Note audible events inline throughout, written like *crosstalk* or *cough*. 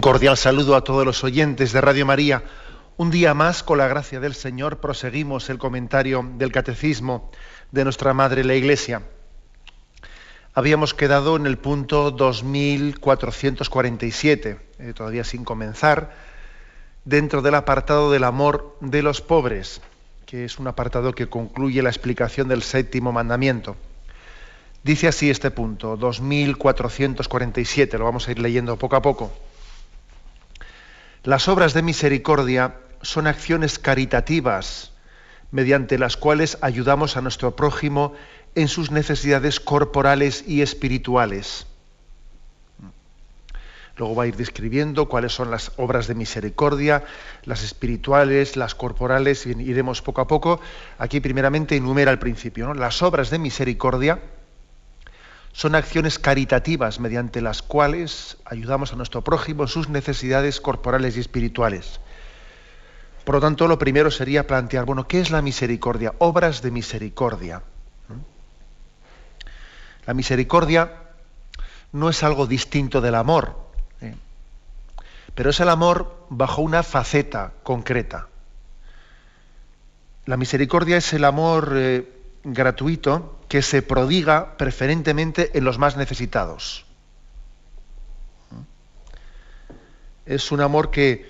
Un cordial saludo a todos los oyentes de Radio María. Un día más, con la gracia del Señor, proseguimos el comentario del Catecismo de nuestra Madre la Iglesia. Habíamos quedado en el punto 2447, eh, todavía sin comenzar, dentro del apartado del amor de los pobres, que es un apartado que concluye la explicación del séptimo mandamiento. Dice así este punto, 2447, lo vamos a ir leyendo poco a poco. Las obras de misericordia son acciones caritativas mediante las cuales ayudamos a nuestro prójimo en sus necesidades corporales y espirituales. Luego va a ir describiendo cuáles son las obras de misericordia, las espirituales, las corporales, y iremos poco a poco. Aquí primeramente enumera al principio. Las obras de misericordia son acciones caritativas mediante las cuales ayudamos a nuestro prójimo en sus necesidades corporales y espirituales. Por lo tanto, lo primero sería plantear, bueno, ¿qué es la misericordia? Obras de misericordia. La misericordia no es algo distinto del amor, ¿eh? pero es el amor bajo una faceta concreta. La misericordia es el amor eh, gratuito que se prodiga preferentemente en los más necesitados. Es un amor que,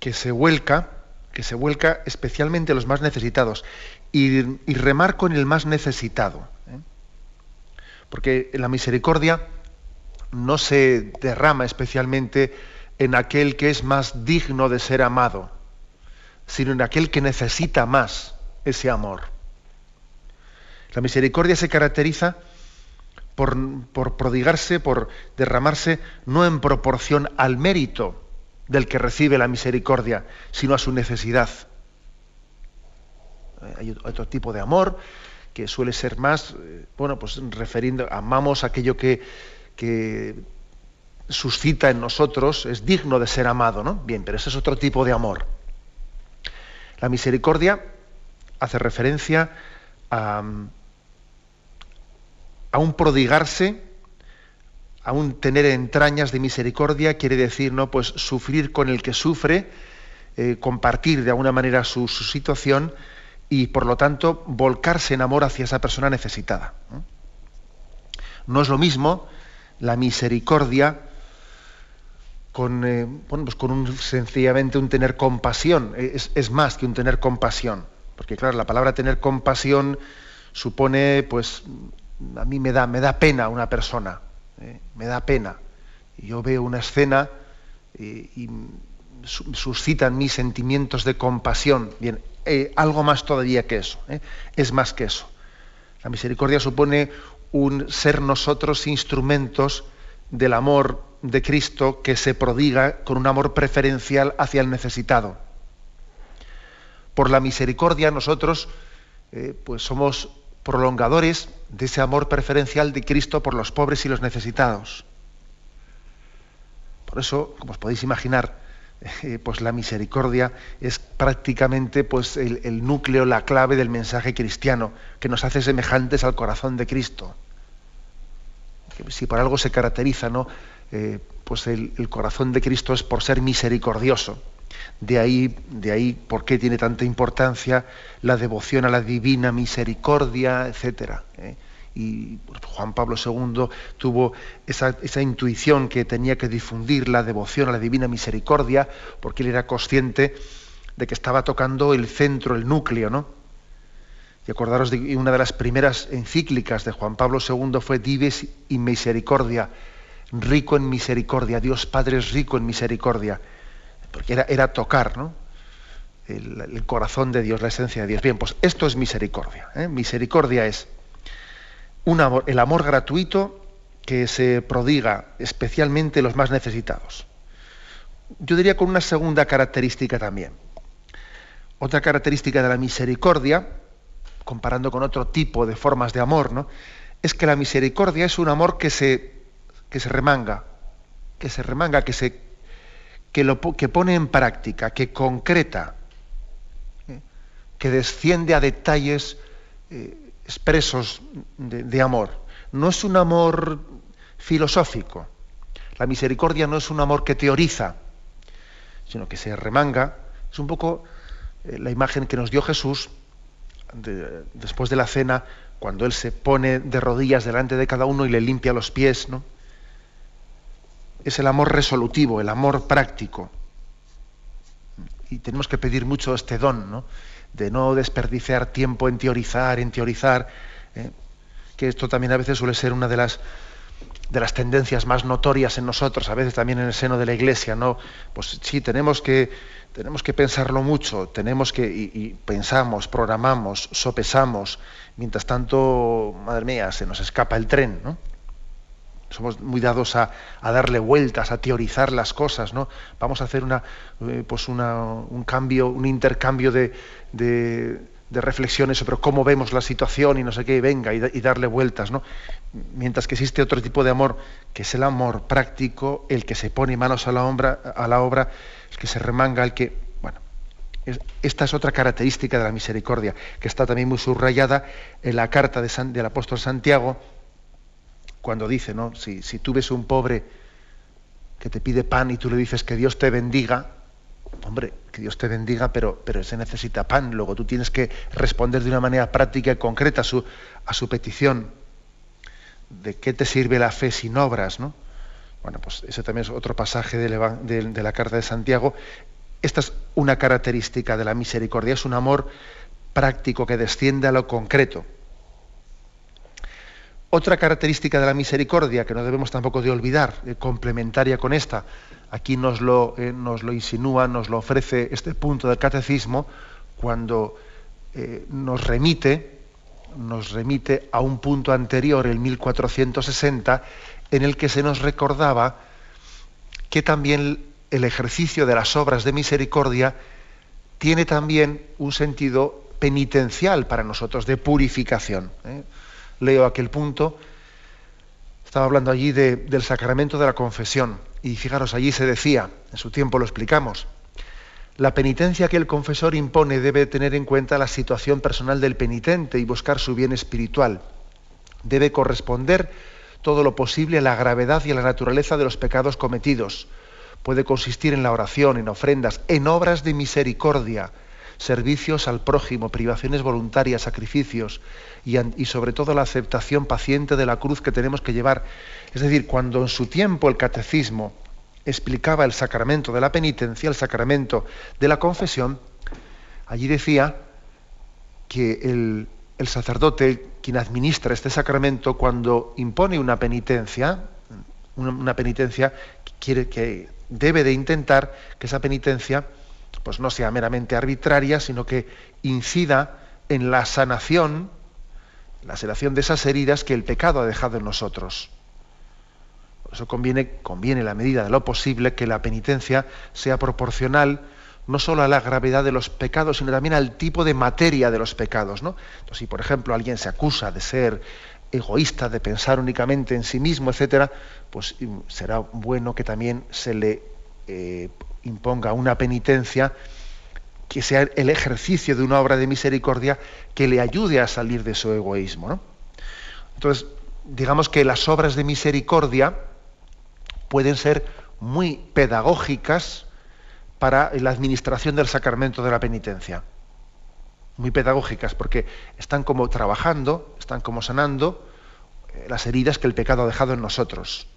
que se vuelca, que se vuelca especialmente en los más necesitados. Y, remarco en el más necesitado. ¿eh? Porque la misericordia no se derrama especialmente en aquel que es más digno de ser amado, sino en aquel que necesita más ese amor. La misericordia se caracteriza por, prodigarse, por derramarse, no en proporción al mérito del que recibe la misericordia, sino a su necesidad. Eh, hay otro tipo de amor que suele ser más, eh, bueno, pues referiendo, amamos aquello que, que suscita en nosotros, es digno de ser amado, ¿no? Bien, pero ese es otro tipo de amor. La misericordia hace referencia a, aún prodigarse, aún tener entrañas de misericordia, quiere decir, ¿no? Pues sufrir con el que sufre, eh, compartir de alguna manera su, situación y por lo tanto volcarse en amor hacia esa persona necesitada. No, es lo mismo la misericordia con, eh, bueno, pues con un, sencillamente un tener compasión. Es, es, más que un tener compasión. Porque claro, la palabra tener compasión supone pues a mí me da, me da pena una persona, ¿eh? me da pena. Yo veo una escena y, suscitan mis sentimientos de compasión. Bien, eh, algo más todavía que eso, ¿eh? es más que eso. La misericordia supone un ser nosotros instrumentos del amor de Cristo que se prodiga con un amor preferencial hacia el necesitado. Por la misericordia nosotros pues somos prolongadores de ese amor preferencial de Cristo por los pobres y los necesitados. Por eso, como os podéis imaginar, *laughs* eh, pues la misericordia es prácticamente pues, el, núcleo, la clave del mensaje cristiano, que nos hace semejantes al corazón de Cristo. si por algo se caracteriza, ¿no? Eh, pues el, el corazón de Cristo es por ser misericordioso. De ahí, de ahí por qué tiene tanta importancia la devoción a la divina misericordia, etc. ¿eh? Y Juan Pablo II tuvo esa, intuición que tenía que difundir la devoción a la divina misericordia, porque él era consciente de que estaba tocando el centro, el núcleo, ¿no? Y acordaros de una de las primeras encíclicas de Juan Pablo II fue Dives y Misericordia, rico en misericordia, Dios Padre es rico en misericordia porque era, tocar ¿no? el, corazón de Dios, la esencia de Dios. Bien, pues esto es misericordia. ¿eh? Misericordia es un amor, el amor gratuito que se prodiga especialmente los más necesitados. Yo diría con una segunda característica también. Otra característica de la misericordia, comparando con otro tipo de formas de amor, ¿no? es que la misericordia es un amor que se, que se remanga, que se remanga, que, se, que, lo, que pone en práctica, que concreta, ¿eh? que desciende a detalles eh, expresos de amor no es un amor filosófico. La misericordia no es un amor que teoriza, sino que se remanga. Es un poco eh, la imagen que nos dio Jesús después de la cena, cuando Él se pone de rodillas delante de cada uno y le limpia los pies. ¿no? Es el amor resolutivo, el amor práctico. Y tenemos que pedir mucho este don, ¿no? de no desperdiciar tiempo en teorizar, en teorizar. ¿eh? que esto también a veces suele ser una de las de las tendencias más notorias en nosotros, a veces también en el seno de la Iglesia, ¿no? Pues sí, tenemos que, tenemos que pensarlo mucho, tenemos que, y, pensamos, programamos, sopesamos, mientras tanto, madre mía, se nos escapa el tren, ¿no? Somos muy dados a, darle vueltas, a teorizar las cosas, ¿no? Vamos a hacer una, eh, pues un cambio, un intercambio de de reflexiones sobre cómo vemos la situación y no sé qué, venga, y, darle vueltas, ¿no? Mientras que existe otro tipo de amor, que es el amor práctico, el que se pone manos a la obra, a la obra el que se remanga, el que... Bueno, esta es otra característica de la misericordia, que está también muy subrayada en la carta de del apóstol Santiago, cuando dice, ¿no? Si, tú ves un pobre que te pide pan y tú le dices que Dios te bendiga, hombre, que Dios te bendiga, pero, pero se necesita pan. Luego tú tienes que responder de una manera práctica y concreta a su, a su petición. ¿De qué te sirve la fe sin obras? ¿no? Bueno, pues ese también es otro pasaje de, de la carta de Santiago. Esta es una característica de la misericordia, es un amor práctico que desciende a lo concreto. Otra característica de la misericordia que no debemos tampoco de olvidar, eh, complementaria con esta, aquí nos lo, eh, nos lo, insinúa, nos lo ofrece este punto del catecismo cuando eh, nos remite, nos remite a un punto anterior, el 1460, en el que se nos recordaba que también el ejercicio de las obras de misericordia tiene también un sentido penitencial para nosotros, de purificación leo aquel punto, estaba hablando allí del sacramento de la confesión. Y fijaros, allí se decía, en su tiempo lo explicamos, la penitencia que el confesor impone debe tener en cuenta la situación personal del penitente y buscar su bien espiritual. Debe corresponder todo lo posible a la gravedad y a la naturaleza de los pecados cometidos. Puede consistir en la oración, en ofrendas, en obras de misericordia, servicios al prójimo, privaciones voluntarias, sacrificios y, sobre todo la aceptación paciente de la cruz que tenemos que llevar. Es decir, cuando en su tiempo el catecismo explicaba el sacramento de la penitencia, el sacramento de la confesión, allí decía que el, sacerdote, quien administra este sacramento, cuando impone una penitencia, una, penitencia, quiere que debe de intentar que esa penitencia pues no sea meramente arbitraria, sino que incida en la sanación, la sanación de esas heridas que el pecado ha dejado en nosotros. Por eso conviene, conviene la medida de lo posible que la penitencia sea proporcional no solo a la gravedad de los pecados, sino también al tipo de materia de los pecados. ¿no? Entonces, si por ejemplo alguien se acusa de ser egoísta, de pensar únicamente en sí mismo, etcétera, pues mm, será bueno que también se le eh, imponga una penitencia que sea el ejercicio de una obra de misericordia que le ayude a salir de su egoísmo. Entonces, digamos que las obras de misericordia pueden ser muy pedagógicas para la administración del sacramento de la penitencia. Muy pedagógicas, porque están como trabajando, están como sanando eh, las heridas que el pecado ha dejado en nosotros.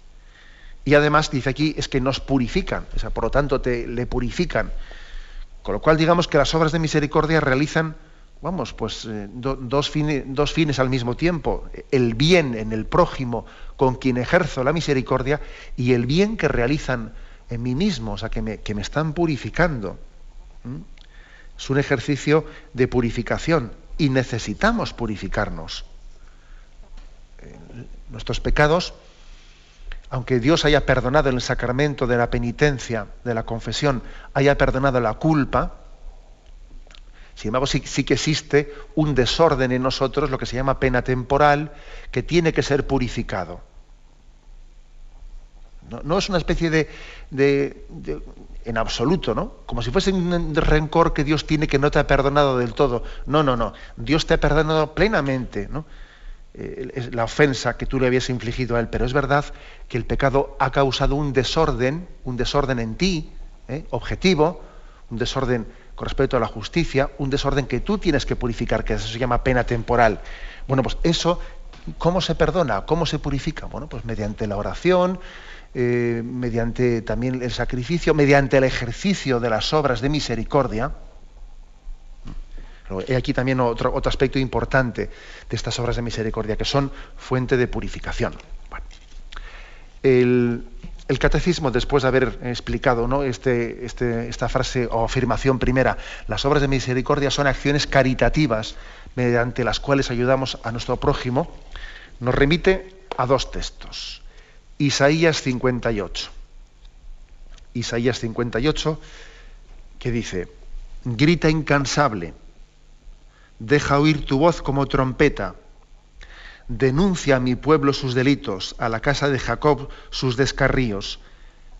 Y además dice aquí es que nos purifican, o por lo tanto te, le purifican. Con lo cual digamos que las obras de misericordia realizan, vamos, pues eh, dos, fines, dos fines al mismo tiempo. El bien en el prójimo con quien ejerzo la misericordia y el bien que realizan en mí mismo, o sea, que me, que me están purificando. Es un ejercicio de purificación y necesitamos purificarnos. Eh, nuestros pecados aunque Dios haya perdonado en el sacramento de la penitencia, de la confesión, haya perdonado la culpa, sin embargo sí, que existe un desorden en nosotros, lo que se llama pena temporal, que tiene que ser purificado. No, es una especie de, en absoluto, ¿no? Como si fuese un rencor que Dios tiene que no te ha perdonado del todo. No, no, no. Dios te ha perdonado plenamente, ¿no? Eh, la ofensa que tú le habías infligido a él, pero es verdad que el pecado ha causado un desorden, un desorden en ti, ¿eh? objetivo, un desorden con respecto a la justicia, un desorden que tú tienes que purificar, que eso se llama pena temporal. Bueno, pues eso, ¿cómo se perdona? ¿Cómo se purifica? Bueno, pues mediante la oración, eh, mediante también el sacrificio, mediante el ejercicio de las obras de misericordia. He aquí también otro, aspecto importante de estas obras de misericordia, que son fuente de purificación. el, catecismo, después de haber explicado este, este, esta frase o afirmación primera, las obras de misericordia son acciones caritativas mediante las cuales ayudamos a nuestro prójimo, nos remite a dos textos. Isaías 58. Isaías 58, que dice, grita incansable, deja oír tu voz como trompeta, denuncia a mi pueblo sus delitos, a la casa de Jacob sus descarríos.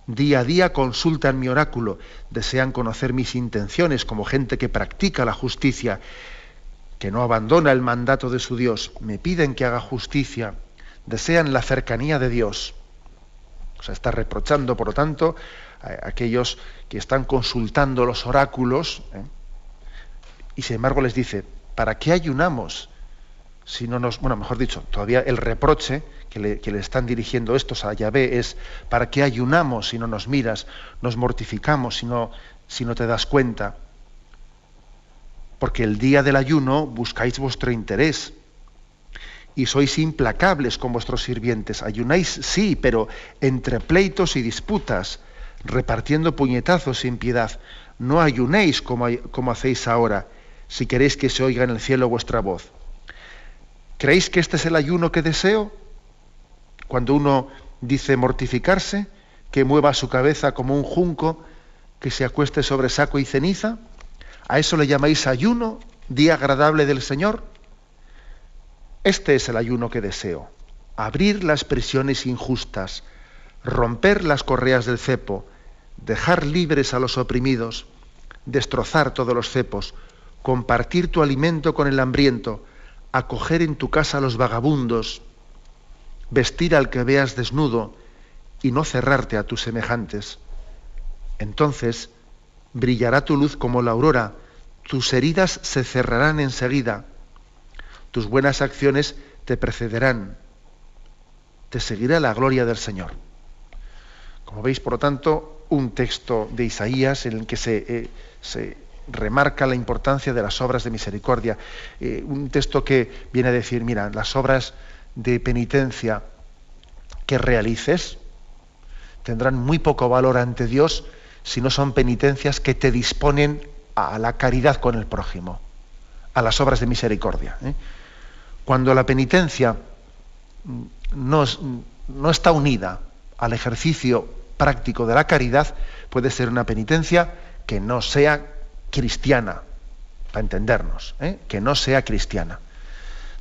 Día a día consultan mi oráculo, desean conocer mis intenciones como gente que practica la justicia, que no abandona el mandato de su Dios. Me piden que haga justicia, desean la cercanía de Dios. O sea, está reprochando, por lo tanto, a aquellos que están consultando los oráculos, ¿eh? y sin embargo les dice, ¿para qué ayunamos? Si no nos, bueno, mejor dicho, todavía el reproche que le, están dirigiendo estos a Yahvé es, ¿para qué ayunamos si no nos miras? Nos mortificamos si no, si no te das cuenta. Porque el día del ayuno buscáis vuestro interés y sois implacables con vuestros sirvientes. Ayunáis, sí, pero entre pleitos y disputas, repartiendo puñetazos sin piedad. No ayunéis como, como hacéis ahora, si queréis que se oiga en el cielo vuestra voz. ¿Creéis que este es el ayuno que deseo? Cuando uno dice mortificarse, que mueva su cabeza como un junco, que se acueste sobre saco y ceniza. ¿A eso le llamáis ayuno, día agradable del Señor? Este es el ayuno que deseo. Abrir las prisiones injustas, romper las correas del cepo, dejar libres a los oprimidos, destrozar todos los cepos, compartir tu alimento con el hambriento, acoger en tu casa a los vagabundos, vestir al que veas desnudo y no cerrarte a tus semejantes. Entonces brillará tu luz como la aurora, tus heridas se cerrarán enseguida tus buenas acciones te precederán, te seguirá la gloria del Señor. Como veis, por lo tanto, un texto de Isaías en el que se, eh, se remarca la importancia de las obras de misericordia. Eh, un texto que viene a decir, mira, las obras de penitencia que realices tendrán muy poco valor ante Dios si no son penitencias que te disponen a la caridad con el prójimo, a las obras de misericordia. ¿eh? Cuando la penitencia no, no está unida al ejercicio práctico de la caridad, puede ser una penitencia que no sea cristiana, para entendernos, ¿eh? que no sea cristiana.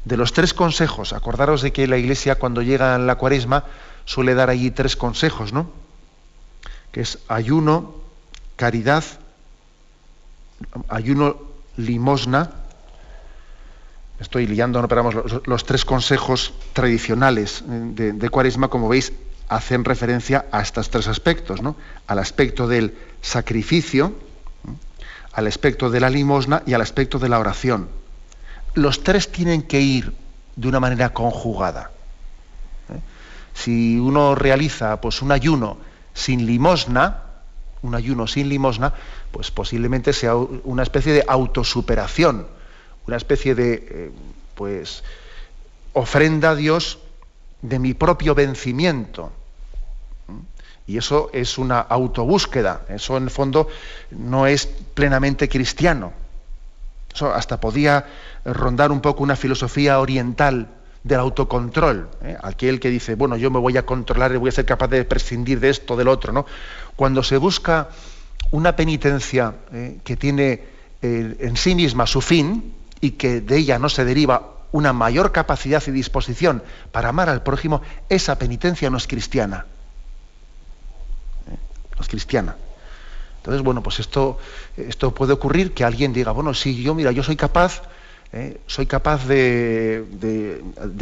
De los tres consejos, acordaros de que la Iglesia cuando llega a la cuaresma suele dar allí tres consejos, ¿no? Que es ayuno, caridad, ayuno, limosna estoy liando, no, pero los, tres consejos tradicionales de, Cuaresma, como veis, hacen referencia a estos tres aspectos, ¿no? Al aspecto del sacrificio, al aspecto de la limosna y al aspecto de la oración. Los tres tienen que ir de una manera conjugada. ¿eh? Si uno realiza pues, un ayuno sin limosna, un ayuno sin limosna, pues posiblemente sea una especie de autosuperación una especie de eh, pues ofrenda a Dios de mi propio vencimiento. Y eso es una autobúsqueda, eso en el fondo no es plenamente cristiano. Eso hasta podía rondar un poco una filosofía oriental del autocontrol, ¿eh? aquel que dice, bueno, yo me voy a controlar y voy a ser capaz de prescindir de esto, del otro, ¿no? Cuando se busca una penitencia ¿eh? que tiene eh, en sí misma su fin y que de ella no se deriva una mayor capacidad y disposición para amar al prójimo, esa penitencia no es cristiana. No es cristiana. Entonces, bueno, pues esto, esto puede ocurrir que alguien diga, bueno, sí, yo, mira, yo soy capaz ¿eh? soy capaz de,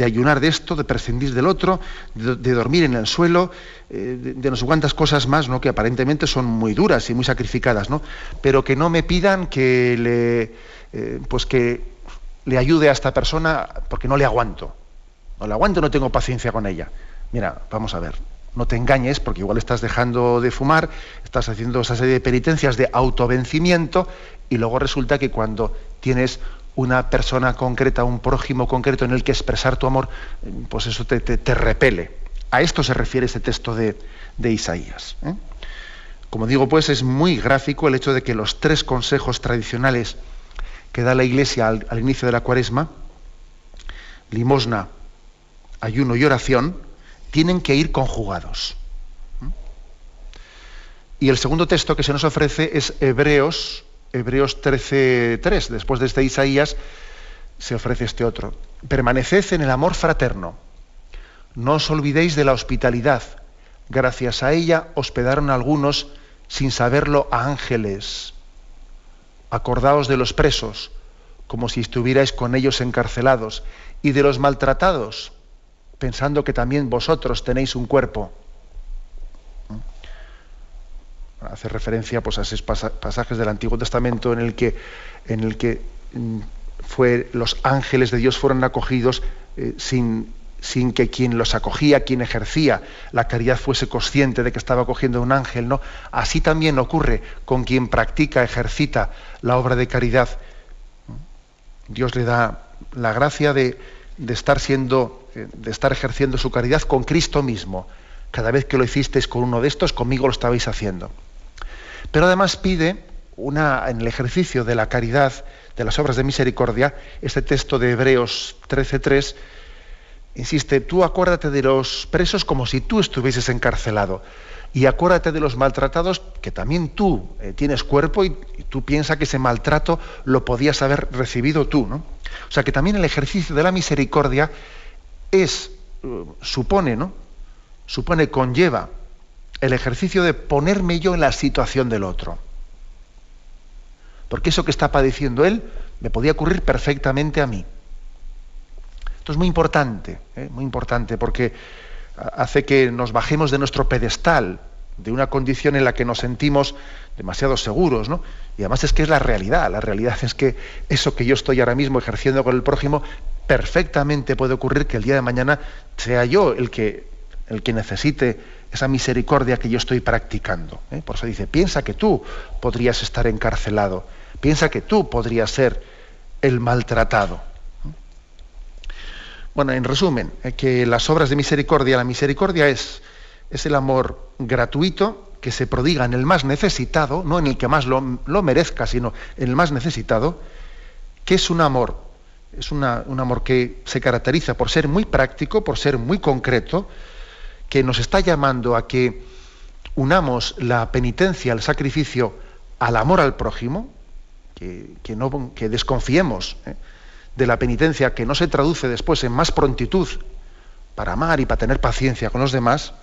ayunar de esto, de prescindir del otro, de, dormir en el suelo, eh, de, no sé cuántas cosas más, ¿no? que aparentemente son muy duras y muy sacrificadas, ¿no? pero que no me pidan que le, eh, pues que le ayude a esta persona porque no le aguanto. No le aguanto, no tengo paciencia con ella. Mira, vamos a ver, no te engañes porque igual estás dejando de fumar, estás haciendo esa serie de penitencias de autovencimiento y luego resulta que cuando tienes una persona concreta, un prójimo concreto en el que expresar tu amor, pues eso te, repele. A esto se refiere ese texto de, Isaías. ¿eh? Como digo, pues es muy gráfico el hecho de que los tres consejos tradicionales que da la Iglesia al, inicio de la cuaresma, limosna, ayuno y oración, tienen que ir conjugados. Y el segundo texto que se nos ofrece es Hebreos Hebreos 13.3, después de este Isaías, se ofrece este otro. Permaneced en el amor fraterno. No os olvidéis de la hospitalidad. Gracias a ella hospedaron algunos, sin saberlo, a ángeles. Acordaos de los presos, como si estuvierais con ellos encarcelados, y de los maltratados, pensando que también vosotros tenéis un cuerpo hace referencia pues, a esos pasajes del Antiguo Testamento en el que, en el que mm, fue, los ángeles de Dios fueron acogidos eh, sin, sin que quien los acogía, quien ejercía la caridad fuese consciente de que estaba acogiendo un ángel, ¿no? Así también ocurre con quien practica, ejercita la obra de caridad. Dios le da la gracia de, de estar siendo, de estar ejerciendo su caridad con Cristo mismo. Cada vez que lo hicisteis con uno de estos, conmigo lo estabais haciendo. Pero además pide una, en el ejercicio de la caridad, de las obras de misericordia, este texto de Hebreos 13.3, insiste, tú acuérdate de los presos como si tú estuvieses encarcelado. Y acuérdate de los maltratados, que también tú eh, tienes cuerpo y, tú piensas que ese maltrato lo podías haber recibido tú. ¿no? O sea que también el ejercicio de la misericordia es, eh, supone, ¿no? Supone, conlleva el ejercicio de ponerme yo en la situación del otro. Porque eso que está padeciendo él me podía ocurrir perfectamente a mí. Esto es muy importante, ¿eh? muy importante, porque hace que nos bajemos de nuestro pedestal, de una condición en la que nos sentimos demasiado seguros, ¿no? Y además es que es la realidad, la realidad es que eso que yo estoy ahora mismo ejerciendo con el prójimo, perfectamente puede ocurrir que el día de mañana sea yo el que, el que necesite esa misericordia que yo estoy practicando. ¿eh? Por eso dice, piensa que tú podrías estar encarcelado, piensa que tú podrías ser el maltratado. Bueno, en resumen, eh, que las obras de misericordia, la misericordia es, es el amor gratuito que se prodiga en el más necesitado, no en el que más lo, lo merezca, sino en el más necesitado, que es un amor, es un amor que se caracteriza por ser muy práctico, por ser muy concreto, que nos está llamando a que unamos la penitencia, el sacrificio, al amor al prójimo, que, no, que desconfiemos ¿eh? de la penitencia que no se traduce después en más prontitud para amar y para tener paciencia con los demás,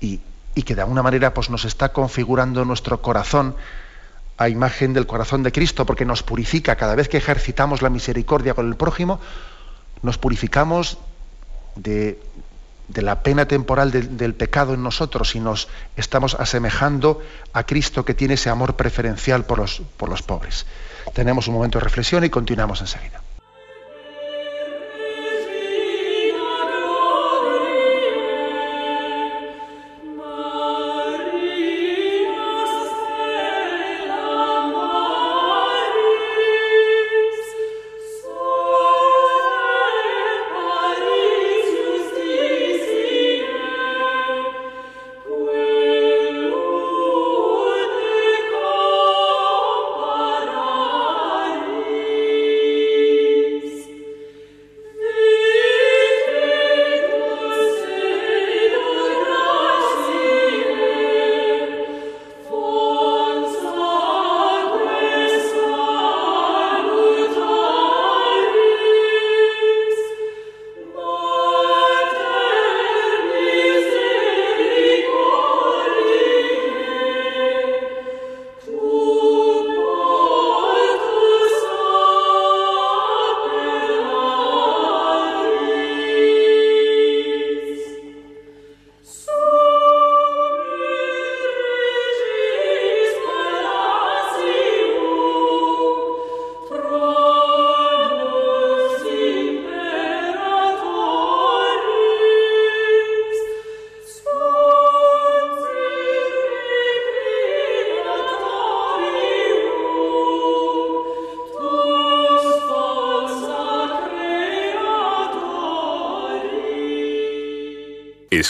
y, que de alguna manera pues, nos está configurando nuestro corazón a imagen del corazón de Cristo, porque nos purifica cada vez que ejercitamos la misericordia con el prójimo, nos purificamos de, de la pena temporal del pecado en nosotros y nos estamos asemejando a Cristo que tiene ese amor preferencial por los, por los pobres. Tenemos un momento de reflexión y continuamos enseguida.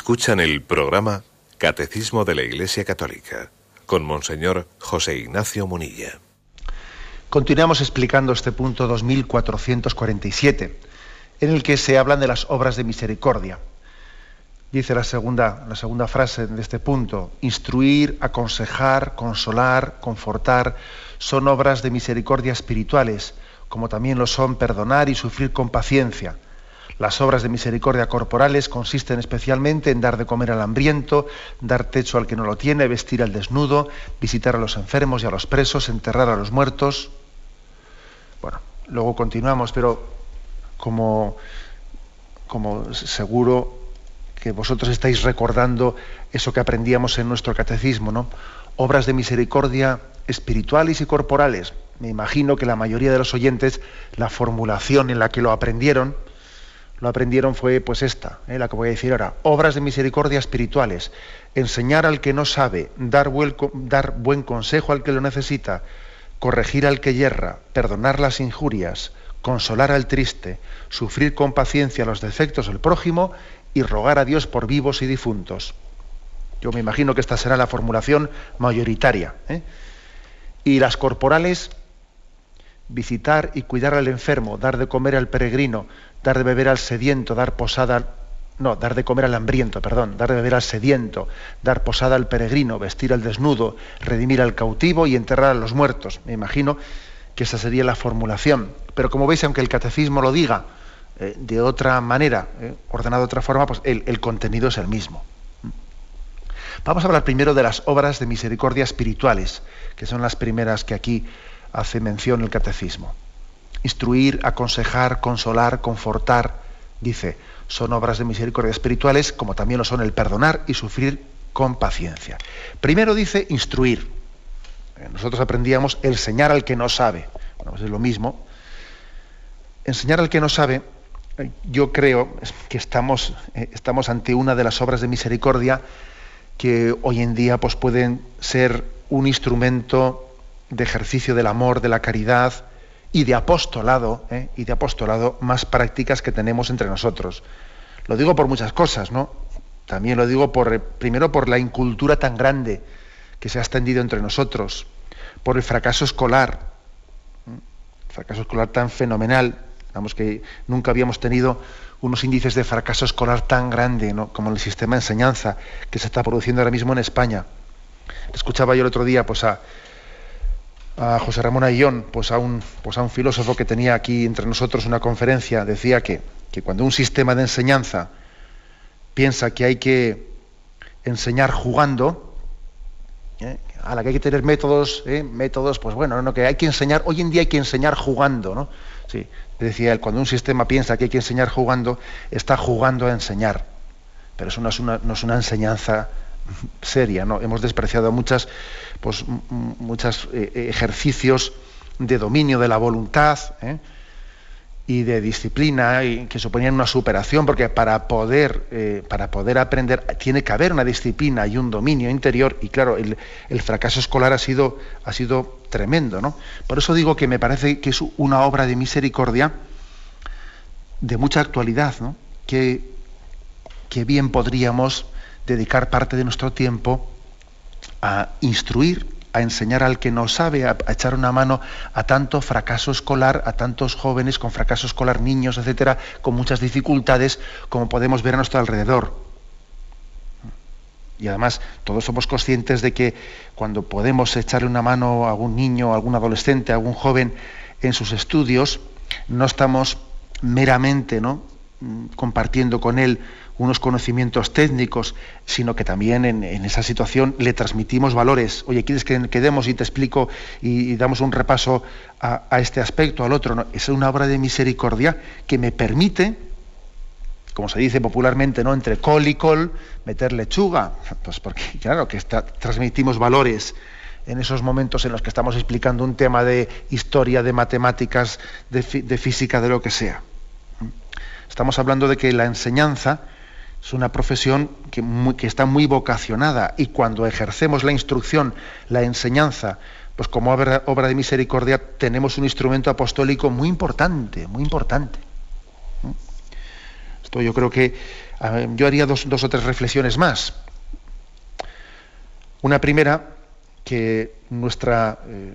Escuchan el programa Catecismo de la Iglesia Católica con Monseñor José Ignacio Munilla. Continuamos explicando este punto 2447, en el que se hablan de las obras de misericordia. Dice la segunda, la segunda frase de este punto, instruir, aconsejar, consolar, confortar, son obras de misericordia espirituales, como también lo son perdonar y sufrir con paciencia las obras de misericordia corporales consisten especialmente en dar de comer al hambriento, dar techo al que no lo tiene, vestir al desnudo, visitar a los enfermos y a los presos, enterrar a los muertos. Bueno, luego continuamos, pero como, como seguro que vosotros estáis recordando eso que aprendíamos en nuestro catecismo, ¿no? Obras de misericordia espirituales y corporales. Me imagino que la mayoría de los oyentes, la formulación en la que lo aprendieron, lo aprendieron fue pues esta, eh, la que voy a decir ahora, obras de misericordia espirituales, enseñar al que no sabe, dar buen, consejo al que lo necesita, corregir al que yerra, perdonar las injurias, consolar al triste, sufrir con paciencia los defectos del prójimo y rogar a Dios por vivos y difuntos. Yo me imagino que esta será la formulación mayoritaria. ¿eh? Y las corporales, visitar y cuidar al enfermo, dar de comer al peregrino, dar de beber al sediento, dar posada, no, dar de comer al hambriento, perdón, dar de beber al sediento, dar posada al peregrino, vestir al desnudo, redimir al cautivo y enterrar a los muertos. Me imagino que esa sería la formulación. Pero como veis, aunque el catecismo lo diga eh, de otra manera, eh, ordenado de otra forma, pues el, el contenido es el mismo. Vamos a hablar primero de las obras de misericordia espirituales, que son las primeras que aquí hace mención el catecismo. Instruir, aconsejar, consolar, confortar, dice, son obras de misericordia espirituales, como también lo son el perdonar y sufrir con paciencia. Primero dice instruir. Eh, nosotros aprendíamos enseñar al que no sabe. Bueno, pues es lo mismo. Enseñar al que no sabe, eh, yo creo que estamos, eh, estamos ante una de las obras de misericordia que hoy en día pues, pueden ser un instrumento de ejercicio del amor, de la caridad, y de apostolado, ¿eh? y de apostolado más prácticas que tenemos entre nosotros. Lo digo por muchas cosas, ¿no? También lo digo por, primero por la incultura tan grande que se ha extendido entre nosotros, por el fracaso escolar, el fracaso escolar tan fenomenal, digamos que nunca habíamos tenido unos índices de fracaso escolar tan grande ¿no? como el sistema de enseñanza que se está produciendo ahora mismo en España. Escuchaba yo el otro día pues, a, a José Ramón Ayllón, pues a, un, pues a un filósofo que tenía aquí entre nosotros una conferencia, decía que, cuando un sistema de enseñanza piensa que hay que enseñar jugando, ¿eh? a la que hay que tener métodos, ¿eh? métodos, pues bueno, no, que hay que enseñar, hoy en día hay que enseñar jugando, ¿no? Sí, decía él, cuando un sistema piensa que hay que enseñar jugando, está jugando a enseñar. Pero eso no es una, no es una enseñanza seria, ¿no? Hemos despreciado muchas, pues, muchos eh, ejercicios de dominio de la voluntad ¿eh? y de disciplina y que suponían una superación, porque para poder, eh, para poder aprender tiene que haber una disciplina y un dominio interior, y claro, el, fracaso escolar ha sido, ha sido tremendo. ¿no? Por eso digo que me parece que es una obra de misericordia de mucha actualidad, ¿no? que, que bien podríamos dedicar parte de nuestro tiempo a instruir, a enseñar al que no sabe, a, echar una mano a tanto fracaso escolar, a tantos jóvenes con fracaso escolar, niños, etcétera, con muchas dificultades, como podemos ver a nuestro alrededor. Y además, todos somos conscientes de que cuando podemos echarle una mano a algún niño, a algún adolescente, a algún joven en sus estudios, no estamos meramente ¿no? Mm, compartiendo con él unos conocimientos técnicos, sino que también en, esa situación le transmitimos valores. Oye, ¿quieres que quedemos y te explico y, damos un repaso a, este aspecto, al otro? Es una obra de misericordia que me permite, como se dice popularmente, ¿no? entre col y col, meter lechuga. Pues porque, claro, que transmitimos valores en esos momentos en los que estamos explicando un tema de historia, de matemáticas, de, física, de lo que sea. Estamos hablando de que la enseñanza es una profesión que, está muy vocacionada y cuando ejercemos la instrucción, la enseñanza, pues como obra, de misericordia tenemos un instrumento apostólico muy importante, muy importante. Esto yo creo que yo haría dos, o tres reflexiones más. Una primera, que nuestra, eh,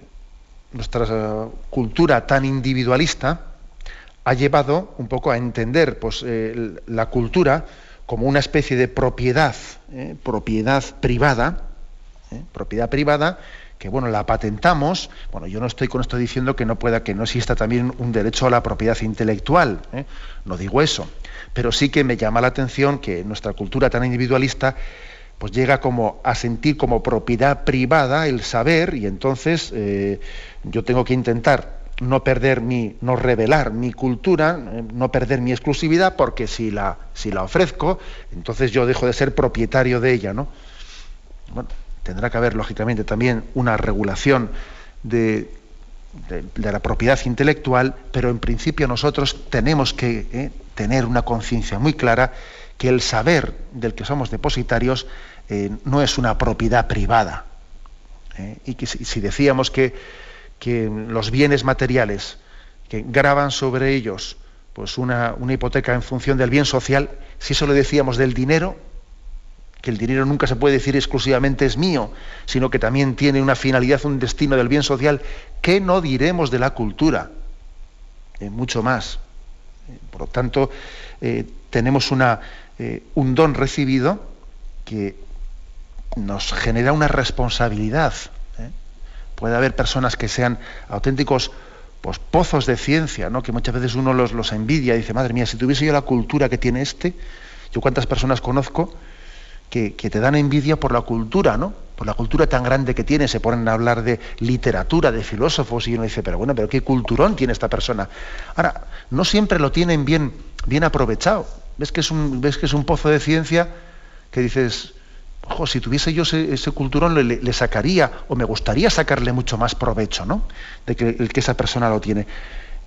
nuestra cultura tan individualista ha llevado un poco a entender pues, eh, la cultura como una especie de propiedad, eh, propiedad privada, propiedad privada que bueno, la patentamos, bueno, yo no estoy con esto diciendo que no pueda, que no exista también un derecho a la propiedad intelectual, ¿eh? no digo eso, pero sí que me llama la atención que nuestra cultura tan individualista pues llega como a sentir como propiedad privada el saber y entonces eh, yo tengo que intentar no perder mi, no revelar mi cultura, eh, no perder mi exclusividad, porque si la, si la ofrezco, entonces yo dejo de ser propietario de ella, ¿no? Bueno, tendrá que haber, lógicamente, también una regulación de, la propiedad intelectual, pero en principio nosotros tenemos que eh, tener una conciencia muy clara que el saber del que somos depositarios eh, no es una propiedad privada. Y que si, decíamos que, que, los bienes materiales que graban sobre ellos pues una, una hipoteca en función del bien social, si eso lo decíamos del dinero, que el dinero nunca se puede decir exclusivamente es mío, sino que también tiene una finalidad, un destino del bien social, ¿qué no diremos de la cultura? Eh, mucho más. Eh, por lo tanto, eh, tenemos una, un don recibido que nos genera una responsabilidad. Puede haber personas que sean auténticos pues, pozos de ciencia, ¿no? que muchas veces uno los, envidia y dice, madre mía, si tuviese yo la cultura que tiene este, yo cuántas personas conozco que, te dan envidia por la cultura, ¿no? Por la cultura tan grande que tiene, se ponen a hablar de literatura, de filósofos, y uno dice, pero bueno, pero qué culturón tiene esta persona. Ahora, no siempre lo tienen bien, bien aprovechado. ¿Ves que, es un, ves que es un pozo de ciencia que dices, ojo, si tuviese yo ese, culturón le, sacaría, o me gustaría sacarle mucho más provecho, ¿no? De que, el que esa persona lo tiene.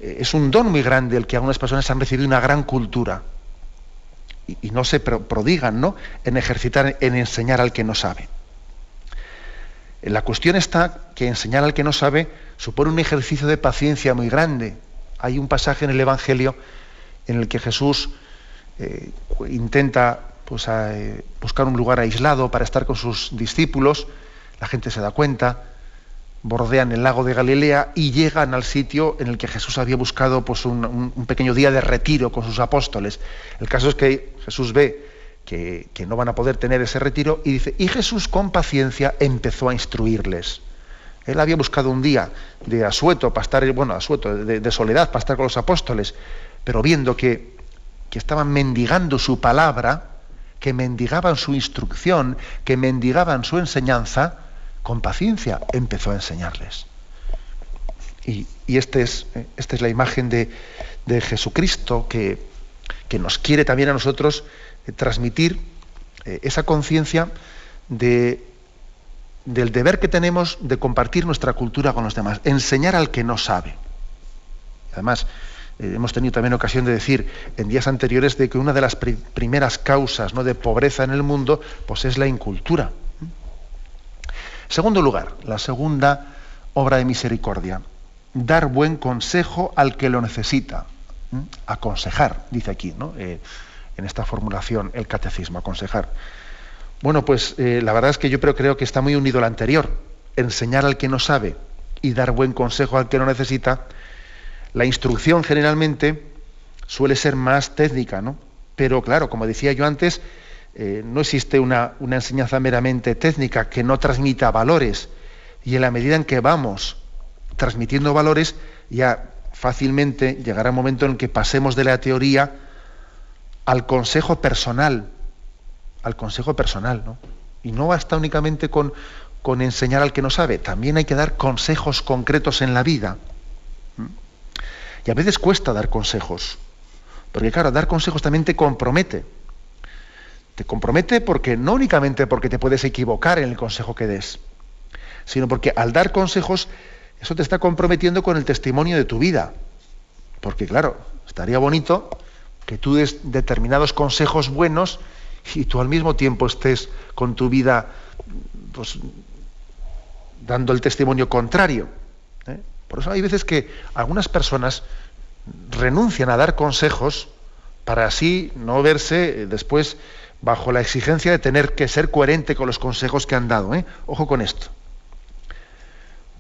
Eh, es un don muy grande el que algunas personas han recibido una gran cultura y, no se prodigan ¿no? en ejercitar, en enseñar al que no sabe. La cuestión está que enseñar al que no sabe supone un ejercicio de paciencia muy grande. Hay un pasaje en el Evangelio en el que Jesús eh, intenta pues, eh, buscar un lugar aislado para estar con sus discípulos. La gente se da cuenta, bordean el lago de Galilea y llegan al sitio en el que Jesús había buscado pues, un, pequeño día de retiro con sus apóstoles. El caso es que Jesús ve que, no van a poder tener ese retiro y dice, y Jesús con paciencia empezó a instruirles. Él había buscado un día de asueto para estar, bueno, asueto, de, soledad para estar con los apóstoles, pero viendo que estaban mendigando su palabra, que mendigaban su instrucción, que mendigaban su enseñanza, con paciencia empezó a enseñarles. Y, este es, eh, esta es la imagen de, Jesucristo que, nos quiere también a nosotros eh, transmitir eh, esa conciencia de, del deber que tenemos de compartir nuestra cultura con los demás, enseñar al que no sabe. Además, hemos tenido también ocasión de decir en días anteriores de que una de las primeras causas ¿no? de pobreza en el mundo pues es la incultura. Segundo lugar, la segunda obra de misericordia, dar buen consejo al que lo necesita. Aconsejar, dice aquí, ¿no? Eh, en esta formulación, el catecismo, aconsejar. Bueno, pues eh, la verdad es que yo creo que está muy unido al anterior. Enseñar al que no sabe y dar buen consejo al que lo necesita. La instrucción generalmente suele ser más técnica, ¿no? Pero claro, como decía yo antes, eh, no existe una, enseñanza meramente técnica que no transmita valores. Y en la medida en que vamos transmitiendo valores, ya fácilmente llegará un momento en que pasemos de la teoría al consejo personal, al consejo personal, ¿no? Y no basta únicamente con, con enseñar al que no sabe, también hay que dar consejos concretos en la vida. Y a veces cuesta dar consejos, porque claro, dar consejos también te compromete. Te compromete porque no únicamente porque te puedes equivocar en el consejo que des, sino porque al dar consejos eso te está comprometiendo con el testimonio de tu vida. Porque claro, estaría bonito que tú des determinados consejos buenos y tú al mismo tiempo estés con tu vida pues, dando el testimonio contrario. Por eso hay veces que algunas personas renuncian a dar consejos para así no verse eh, después bajo la exigencia de tener que ser coherente con los consejos que han dado. ¿eh? Ojo con esto.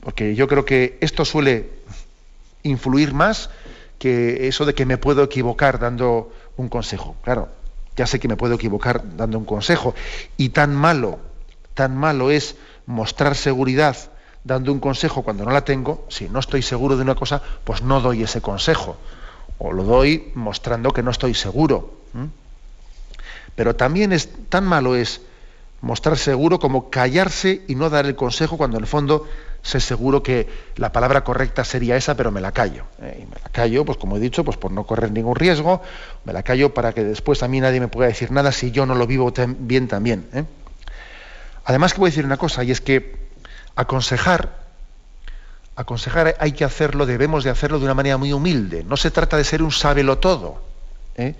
Porque yo creo que esto suele influir más que eso de que me puedo equivocar dando un consejo. Claro, ya sé que me puedo equivocar dando un consejo. Y tan malo, tan malo es mostrar seguridad dando un consejo cuando no la tengo, si no estoy seguro de una cosa, pues no doy ese consejo. O lo doy mostrando que no estoy seguro. Pero también es tan malo es mostrar seguro como callarse y no dar el consejo cuando en el fondo sé seguro que la palabra correcta sería esa, pero me la callo. ¿eh? Y me la callo, pues como he dicho, pues por no correr ningún riesgo, me la callo para que después a mí nadie me pueda decir nada si yo no lo vivo bien también. ¿eh? Además que voy a decir una cosa, y es que aconsejar, aconsejar hay que hacerlo, debemos de hacerlo de una manera muy humilde. No se trata de ser un sábelo todo. ¿eh?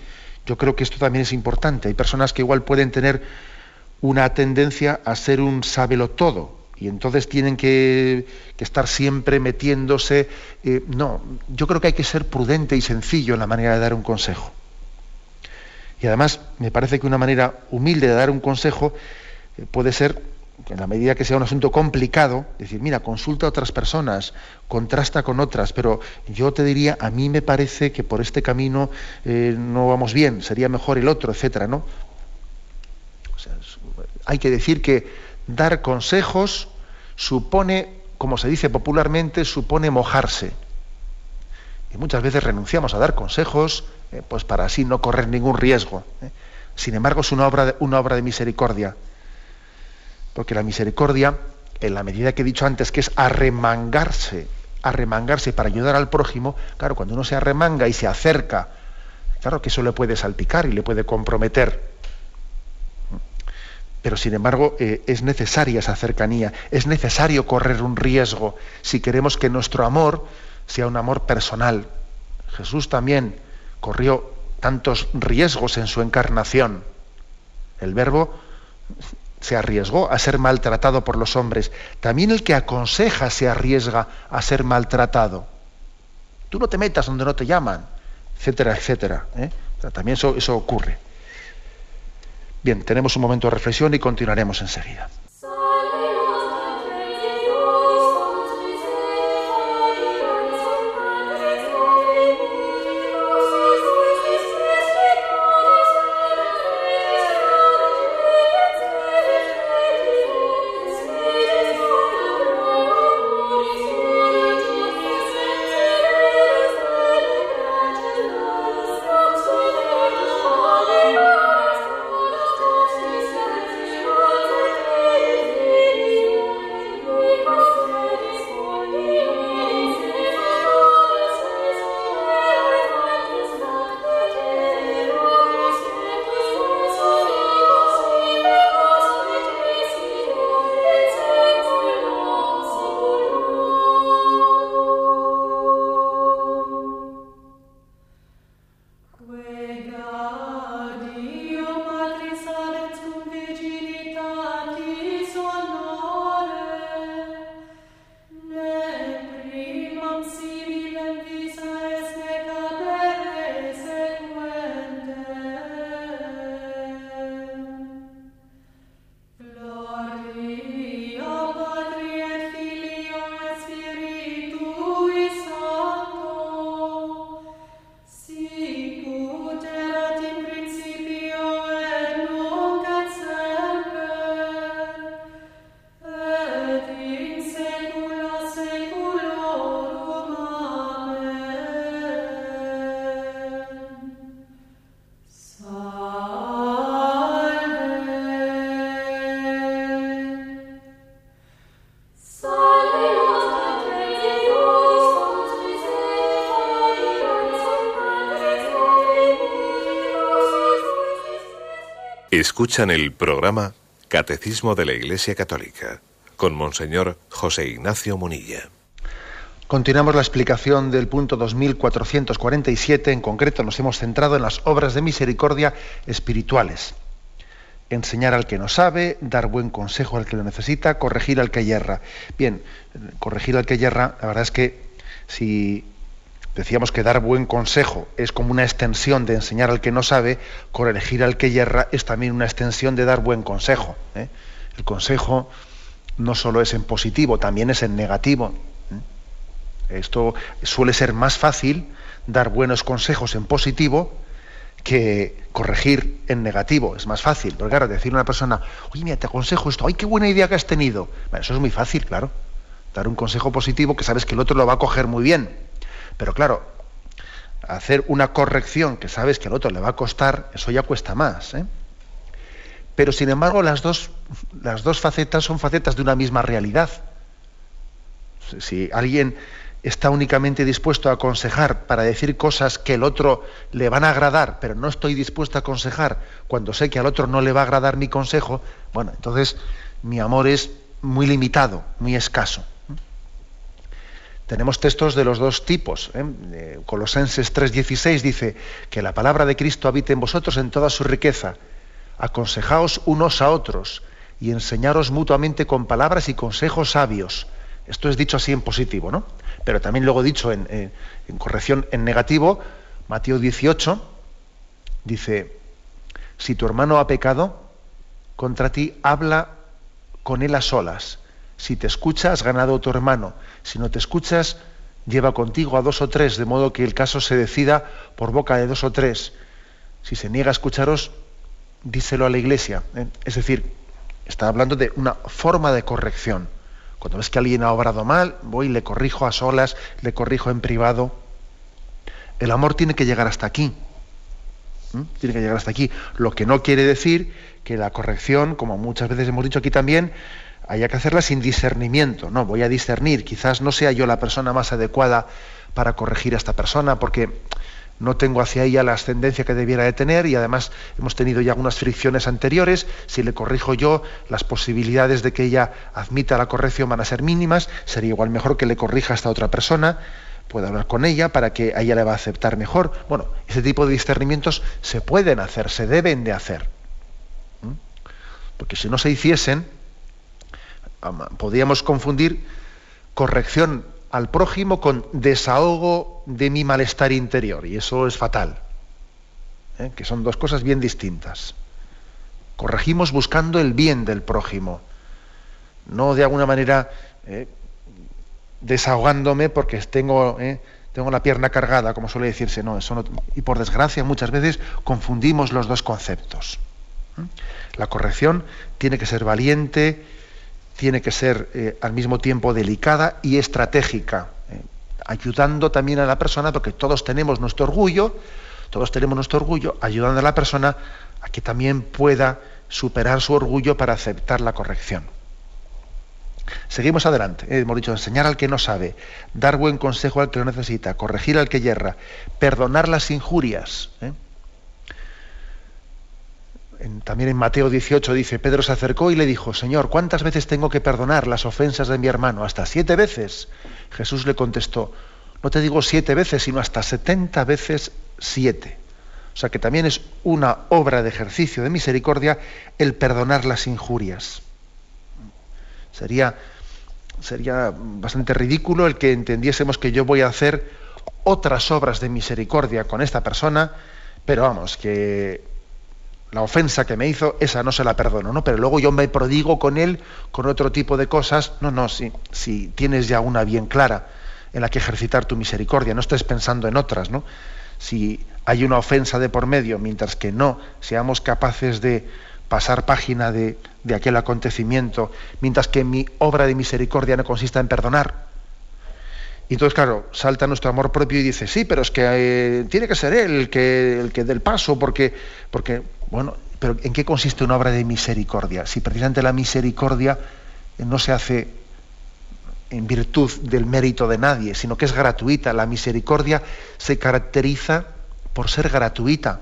Yo creo que esto también es importante. Hay personas que igual pueden tener una tendencia a ser un sábelo todo y entonces tienen que, estar siempre metiéndose. Eh, no, yo creo que hay que ser prudente y sencillo en la manera de dar un consejo. Y además me parece que una manera humilde de dar un consejo eh, puede ser, en la medida que sea un asunto complicado, decir, mira, consulta a otras personas, contrasta con otras, pero yo te diría, a mí me parece que por este camino eh, no vamos bien, sería mejor el otro, etcétera, ¿no? hay que decir que dar consejos supone, como se dice popularmente, supone mojarse. Y muchas veces renunciamos a dar consejos, eh, pues para así no correr ningún riesgo. ¿eh? Sin embargo, es una obra, de, una obra de misericordia. Porque la misericordia, en la medida que he dicho antes, que es arremangarse, arremangarse para ayudar al prójimo, claro, cuando uno se arremanga y se acerca, claro que eso le puede salpicar y le puede comprometer. Pero sin embargo eh, es necesaria esa cercanía, es necesario correr un riesgo si queremos que nuestro amor sea un amor personal. Jesús también corrió tantos riesgos en su encarnación. El verbo se arriesgó a ser maltratado por los hombres. También el que aconseja se arriesga a ser maltratado. Tú no te metas donde no te llaman, etcétera, etcétera. ¿eh? también eso ocurre. Bien, tenemos un momento de reflexión y continuaremos enseguida. Escuchan el programa Catecismo de la Iglesia Católica con Monseñor José Ignacio Munilla. Continuamos la explicación del punto 2447. En concreto nos hemos centrado en las obras de misericordia espirituales. Enseñar al que no sabe, dar buen consejo al que lo necesita, corregir al que yerra. Bien, corregir al que yerra, la verdad es que si Decíamos que dar buen consejo es como una extensión de enseñar al que no sabe, corregir al que yerra es también una extensión de dar buen consejo. ¿eh? El consejo no solo es en positivo, también es en negativo. ¿eh? Esto suele ser más fácil dar buenos consejos en positivo que corregir en negativo. Es más fácil. Porque claro, decirle a una persona, oye, mira, te aconsejo esto, ay, qué buena idea que has tenido. eso es muy fácil, claro. Dar un consejo positivo que sabes que el otro lo va a coger muy bien pero claro, hacer una corrección que sabes que al otro le va a costar, eso ya cuesta más. ¿eh? Pero sin embargo, las dos, las dos facetas son facetas de una misma realidad. Si alguien está únicamente dispuesto a aconsejar para decir cosas que el otro le van a agradar, pero no estoy dispuesto a aconsejar cuando sé que al otro no le va a agradar mi consejo, bueno, entonces mi amor es muy limitado, muy escaso tenemos textos de los dos tipos. ¿eh? Colosenses 3:16 dice que la palabra de Cristo habite en vosotros en toda su riqueza. Aconsejaos unos a otros y enseñaros mutuamente con palabras y consejos sabios. Esto es dicho así en positivo, ¿no? Pero también luego dicho en, en corrección en negativo, Mateo 18 dice, si tu hermano ha pecado contra ti, habla con él a solas si te escucha, has ganado a tu hermano. Si no te escuchas, lleva contigo a dos o tres, de modo que el caso se decida por boca de dos o tres. Si se niega a escucharos, díselo a la iglesia. ¿eh? Es decir, está hablando de una forma de corrección. Cuando ves que alguien ha obrado mal, voy y le corrijo a solas, le corrijo en privado. El amor tiene que llegar hasta aquí. Tiene que llegar hasta aquí. Lo que no quiere decir que la corrección, como muchas veces hemos dicho aquí también, haya que hacerla sin discernimiento. No, voy a discernir. Quizás no sea yo la persona más adecuada para corregir a esta persona porque no tengo hacia ella la ascendencia que debiera de tener y además hemos tenido ya algunas fricciones anteriores. Si le corrijo yo, las posibilidades de que ella admita la corrección van a ser mínimas. Sería igual mejor que le corrija a esta otra persona. Puedo hablar con ella para que a ella le va a aceptar mejor. Bueno, ese tipo de discernimientos se pueden hacer, se deben de hacer. Porque si no se hiciesen, podríamos confundir corrección al prójimo con desahogo de mi malestar interior, y eso es fatal, ¿eh? que son dos cosas bien distintas. Corregimos buscando el bien del prójimo, no de alguna manera ¿eh? desahogándome porque tengo, ¿eh? tengo la pierna cargada, como suele decirse, no, eso y por desgracia muchas veces confundimos los dos conceptos. La corrección tiene que ser valiente, tiene que ser eh, al mismo tiempo delicada y estratégica, eh, ayudando también a la persona, porque todos tenemos nuestro orgullo, todos tenemos nuestro orgullo, ayudando a la persona a que también pueda superar su orgullo para aceptar la corrección. Seguimos adelante. Eh, hemos dicho enseñar al que no sabe, dar buen consejo al que lo necesita, corregir al que yerra, perdonar las injurias también en Mateo 18 dice, Pedro se acercó y le dijo, Señor, ¿cuántas veces tengo que perdonar las ofensas de mi hermano? ¿Hasta siete veces? Jesús le contestó, no te digo siete veces, sino hasta setenta veces siete. O sea que también es una obra de ejercicio de misericordia el perdonar las injurias. Sería, sería bastante ridículo el que entendiésemos que yo voy a hacer otras obras de misericordia con esta persona, pero vamos, que la ofensa que me hizo, esa no se la perdono, ¿no? Pero luego yo me prodigo con él con otro tipo de cosas. No, no, si, si tienes ya una bien clara en la que ejercitar tu misericordia, no estés pensando en otras, ¿no? Si hay una ofensa de por medio, mientras que no seamos capaces de pasar página de, de aquel acontecimiento, mientras que mi obra de misericordia no consista en perdonar, y entonces, claro, salta nuestro amor propio y dice, sí, pero es que eh, tiene que ser él el que, el que dé el paso, porque, porque, bueno, pero ¿en qué consiste una obra de misericordia? Si precisamente la misericordia no se hace en virtud del mérito de nadie, sino que es gratuita. La misericordia se caracteriza por ser gratuita.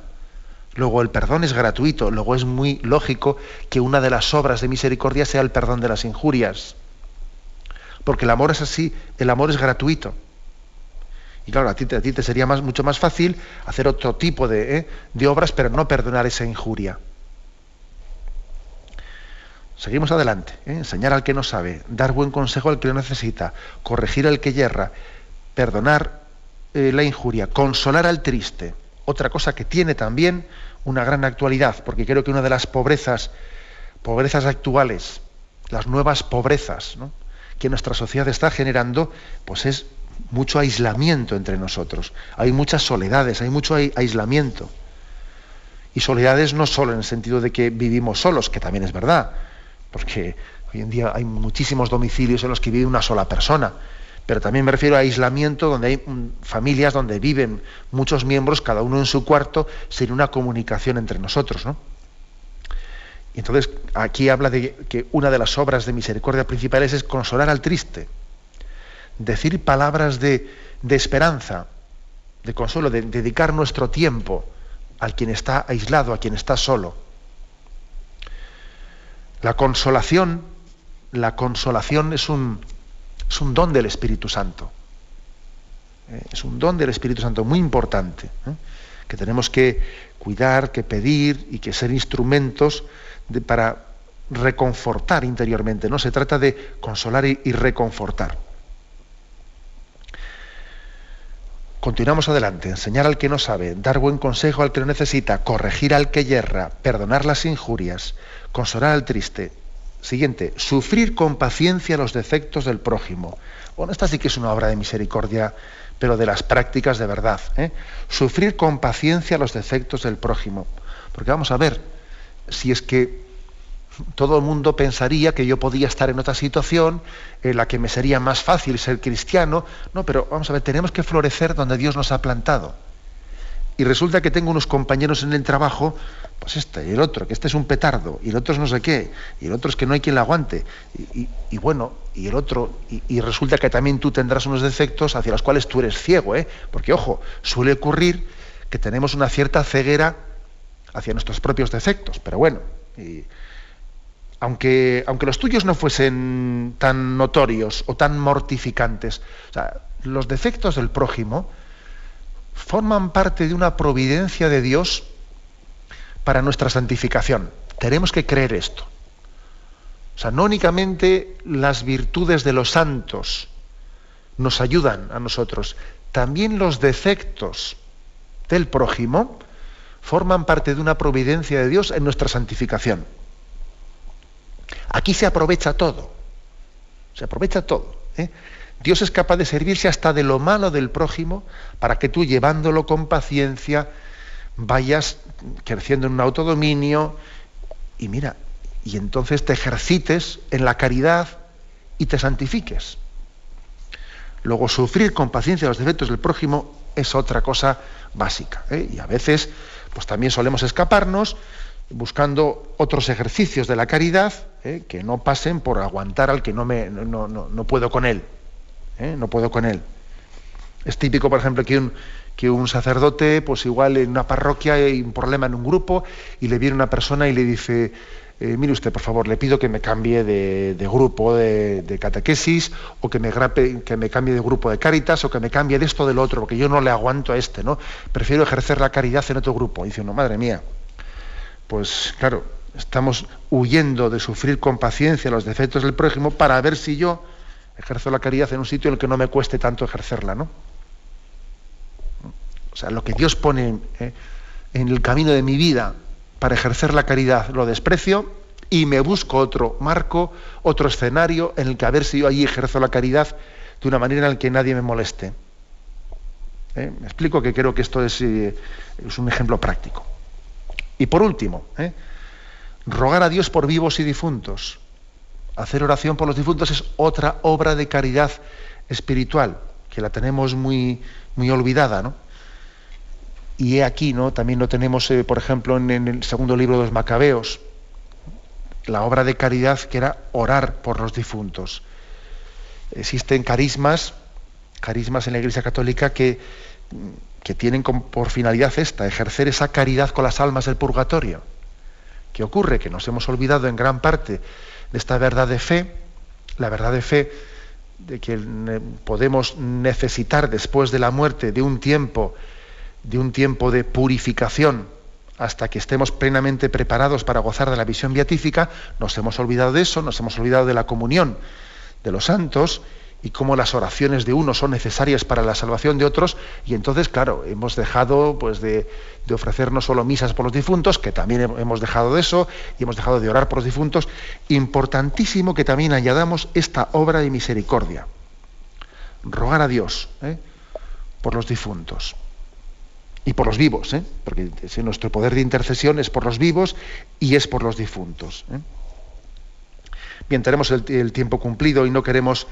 Luego el perdón es gratuito, luego es muy lógico que una de las obras de misericordia sea el perdón de las injurias porque el amor es así, el amor es gratuito. Y claro, a ti, te sería más, mucho más fácil hacer otro tipo de, ¿eh? obras, pero no perdonar esa injuria. Seguimos adelante. ¿eh? Enseñar al que no sabe, dar buen consejo al que lo necesita, corregir al que yerra, perdonar eh, la injuria, consolar al triste. Otra cosa que tiene también una gran actualidad, porque creo que una de las pobrezas, pobrezas actuales, las nuevas pobrezas que nuestra sociedad está generando, pues es mucho aislamiento entre nosotros. Hay muchas soledades, hay mucho aislamiento. Y soledades no solo en el sentido de que vivimos solos, que también es verdad, porque hoy en día hay muchísimos domicilios en los que vive una sola persona, pero también me refiero a aislamiento donde hay mm, familias donde viven muchos miembros, cada uno en su cuarto, sin una comunicación entre nosotros. ¿no? Y entonces aquí habla de que una de las obras de misericordia principales es consolar al triste, decir palabras de, esperanza, de consuelo, de dedicar nuestro tiempo al quien está aislado, a quien está solo. La consolación, la consolación es un, es un don del Espíritu Santo. Eh, es un don del Espíritu Santo muy importante, ¿eh? que tenemos que cuidar, que pedir y que ser instrumentos para reconfortar interiormente. No se trata de consolar y reconfortar. Continuamos adelante. Enseñar al que no sabe, dar buen consejo al que lo necesita, corregir al que yerra, perdonar las injurias, consolar al triste. Siguiente, sufrir con paciencia los defectos del prójimo. Bueno, esta sí que es una obra de misericordia, pero de las prácticas de verdad. ¿eh? Sufrir con paciencia los defectos del prójimo. Porque vamos a ver, si es que todo el mundo pensaría que yo podía estar en otra situación en la que me sería más fácil ser cristiano. No, pero vamos a ver, tenemos que florecer donde Dios nos ha plantado. Y resulta que tengo unos compañeros en el trabajo, pues este y el otro, que este es un petardo, y el otro es no sé qué, y el otro es que no hay quien la aguante. Y, bueno, y el otro, y, resulta que también tú tendrás unos defectos hacia los cuales tú eres ciego, ¿eh? Porque, ojo, suele ocurrir que tenemos una cierta ceguera hacia nuestros propios defectos, pero bueno. Aunque, aunque los tuyos no fuesen tan notorios o tan mortificantes, los defectos del prójimo forman parte de una providencia de Dios para nuestra santificación. Tenemos que creer esto. O sea, no únicamente las virtudes de los santos nos ayudan a nosotros, también los defectos del prójimo forman parte de una providencia de Dios en nuestra santificación. Aquí se aprovecha todo. Se aprovecha todo. ¿eh? Dios es capaz de servirse hasta de lo malo del prójimo para que tú, llevándolo con paciencia, vayas creciendo en un autodominio y mira, y entonces te ejercites en la caridad y te santifiques. Luego, sufrir con paciencia los defectos del prójimo es otra cosa básica. ¿eh? Y a veces, pues también solemos escaparnos buscando otros ejercicios de la caridad ¿eh? que no pasen por aguantar al que no, me, no, puedo con él. ¿eh? No puedo con él. Es típico, por ejemplo, que un, que un sacerdote, pues igual en una parroquia hay un problema en un grupo y le viene una persona y le dice, eh, mire usted, por favor, le pido que me cambie de, grupo de, catequesis o que me, que me cambie de grupo de caritas o que me cambie de esto del otro, porque yo no le aguanto a este, ¿no? Prefiero ejercer la caridad en otro grupo. Y dice uno, madre mía, pues claro, estamos huyendo de sufrir con paciencia los defectos del prójimo para ver si yo ejerzo la caridad en un sitio en el que no me cueste tanto ejercerla, ¿no? O sea, lo que Dios pone eh, en el camino de mi vida para ejercer la caridad lo desprecio y me busco otro marco, otro escenario en el que a ver si yo allí ejerzo la caridad de una manera en la que nadie me moleste. ¿Eh? Me explico que creo que esto es, eh, es un ejemplo práctico. Y por último, ¿eh? rogar a Dios por vivos y difuntos. Hacer oración por los difuntos es otra obra de caridad espiritual, que la tenemos muy, muy olvidada, ¿no? Y aquí, ¿no? También lo tenemos, eh, por ejemplo, en, en, el segundo libro de los Macabeos, la obra de caridad que era orar por los difuntos. Existen carismas, carismas en la Iglesia Católica que que tienen por finalidad esta, ejercer esa caridad con las almas del purgatorio. ¿Qué ocurre? Que nos hemos olvidado en gran parte de esta verdad de fe, la verdad de fe de que podemos necesitar después de la muerte de un tiempo, de un tiempo de purificación hasta que estemos plenamente preparados para gozar de la visión beatífica, nos hemos olvidado de eso, nos hemos olvidado de la comunión de los santos y cómo las oraciones de unos son necesarias para la salvación de otros, y entonces, claro, hemos dejado pues, de, ofrecer no solo misas por los difuntos, que también hemos dejado de eso, y hemos dejado de orar por los difuntos, importantísimo que también añadamos esta obra de misericordia. Rogar a Dios ¿eh? por los difuntos y por los vivos, ¿eh? porque nuestro poder de intercesión es por los vivos y es por los difuntos. ¿eh? Bien, tenemos el tiempo cumplido y no queremos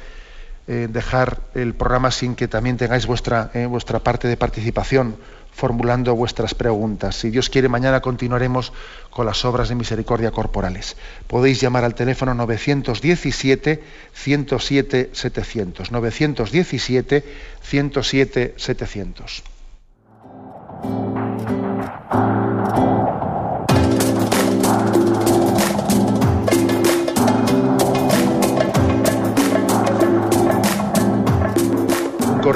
dejar el programa sin que también tengáis vuestra, eh, vuestra parte de participación formulando vuestras preguntas. Si Dios quiere, mañana continuaremos con las obras de misericordia corporales. Podéis llamar al teléfono 917-107-700. 917-107-700.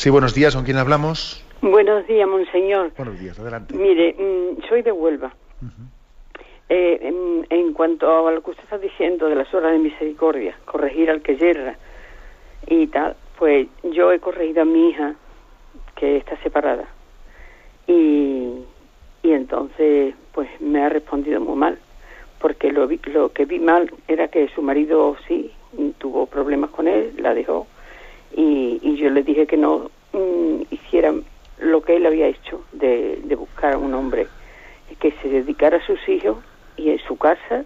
Sí, buenos días, ¿con quién hablamos? Buenos días, monseñor. Buenos días, adelante. Mire, mm, soy de Huelva. Eh, en, cuanto a lo que usted está diciendo de las horas de misericordia, corregir al que yerra y tal, pues yo he corregido a mi hija que está separada y, y entonces pues me ha respondido muy mal porque lo, lo que vi mal era que su marido sí tuvo problemas con él, la dejó y, yo le dije que no mm, hiciera lo que él había hecho de, buscar a un hombre que se dedicara a sus hijos y en su casa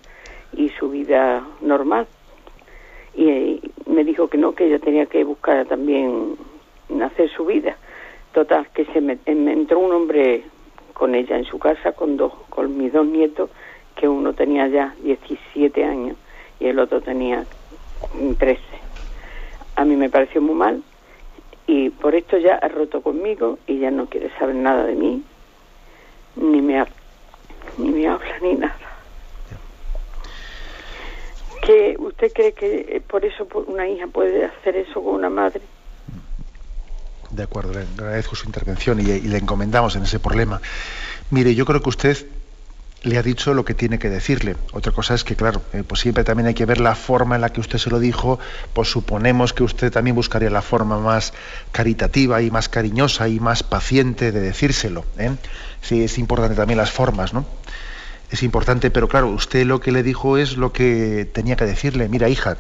y su vida normal. Y, me dijo que no, que ella tenía que buscar también hacer su vida. Total, que se me, entró un hombre con ella en su casa con dos, con mis dos nietos, que uno tenía ya 17 años y el otro tenía 13 a mí me pareció muy mal y por esto ya ha roto conmigo y ya no quiere saber nada de mí, ni me, ni me habla ni nada. ¿Que ¿Usted cree que por eso una hija puede hacer eso con una madre? De acuerdo, le agradezco su intervención y le encomendamos en ese problema. Mire, yo creo que usted le ha dicho lo que tiene que decirle. Otra cosa es que, claro, eh, pues siempre también hay que ver la forma en la que usted se lo dijo, pues suponemos que usted también buscaría la forma más caritativa y más cariñosa y más paciente de decírselo. ¿eh? Sí, es importante también las formas, ¿no? Es importante, pero claro, usted lo que le dijo es lo que tenía que decirle. Mira, hija,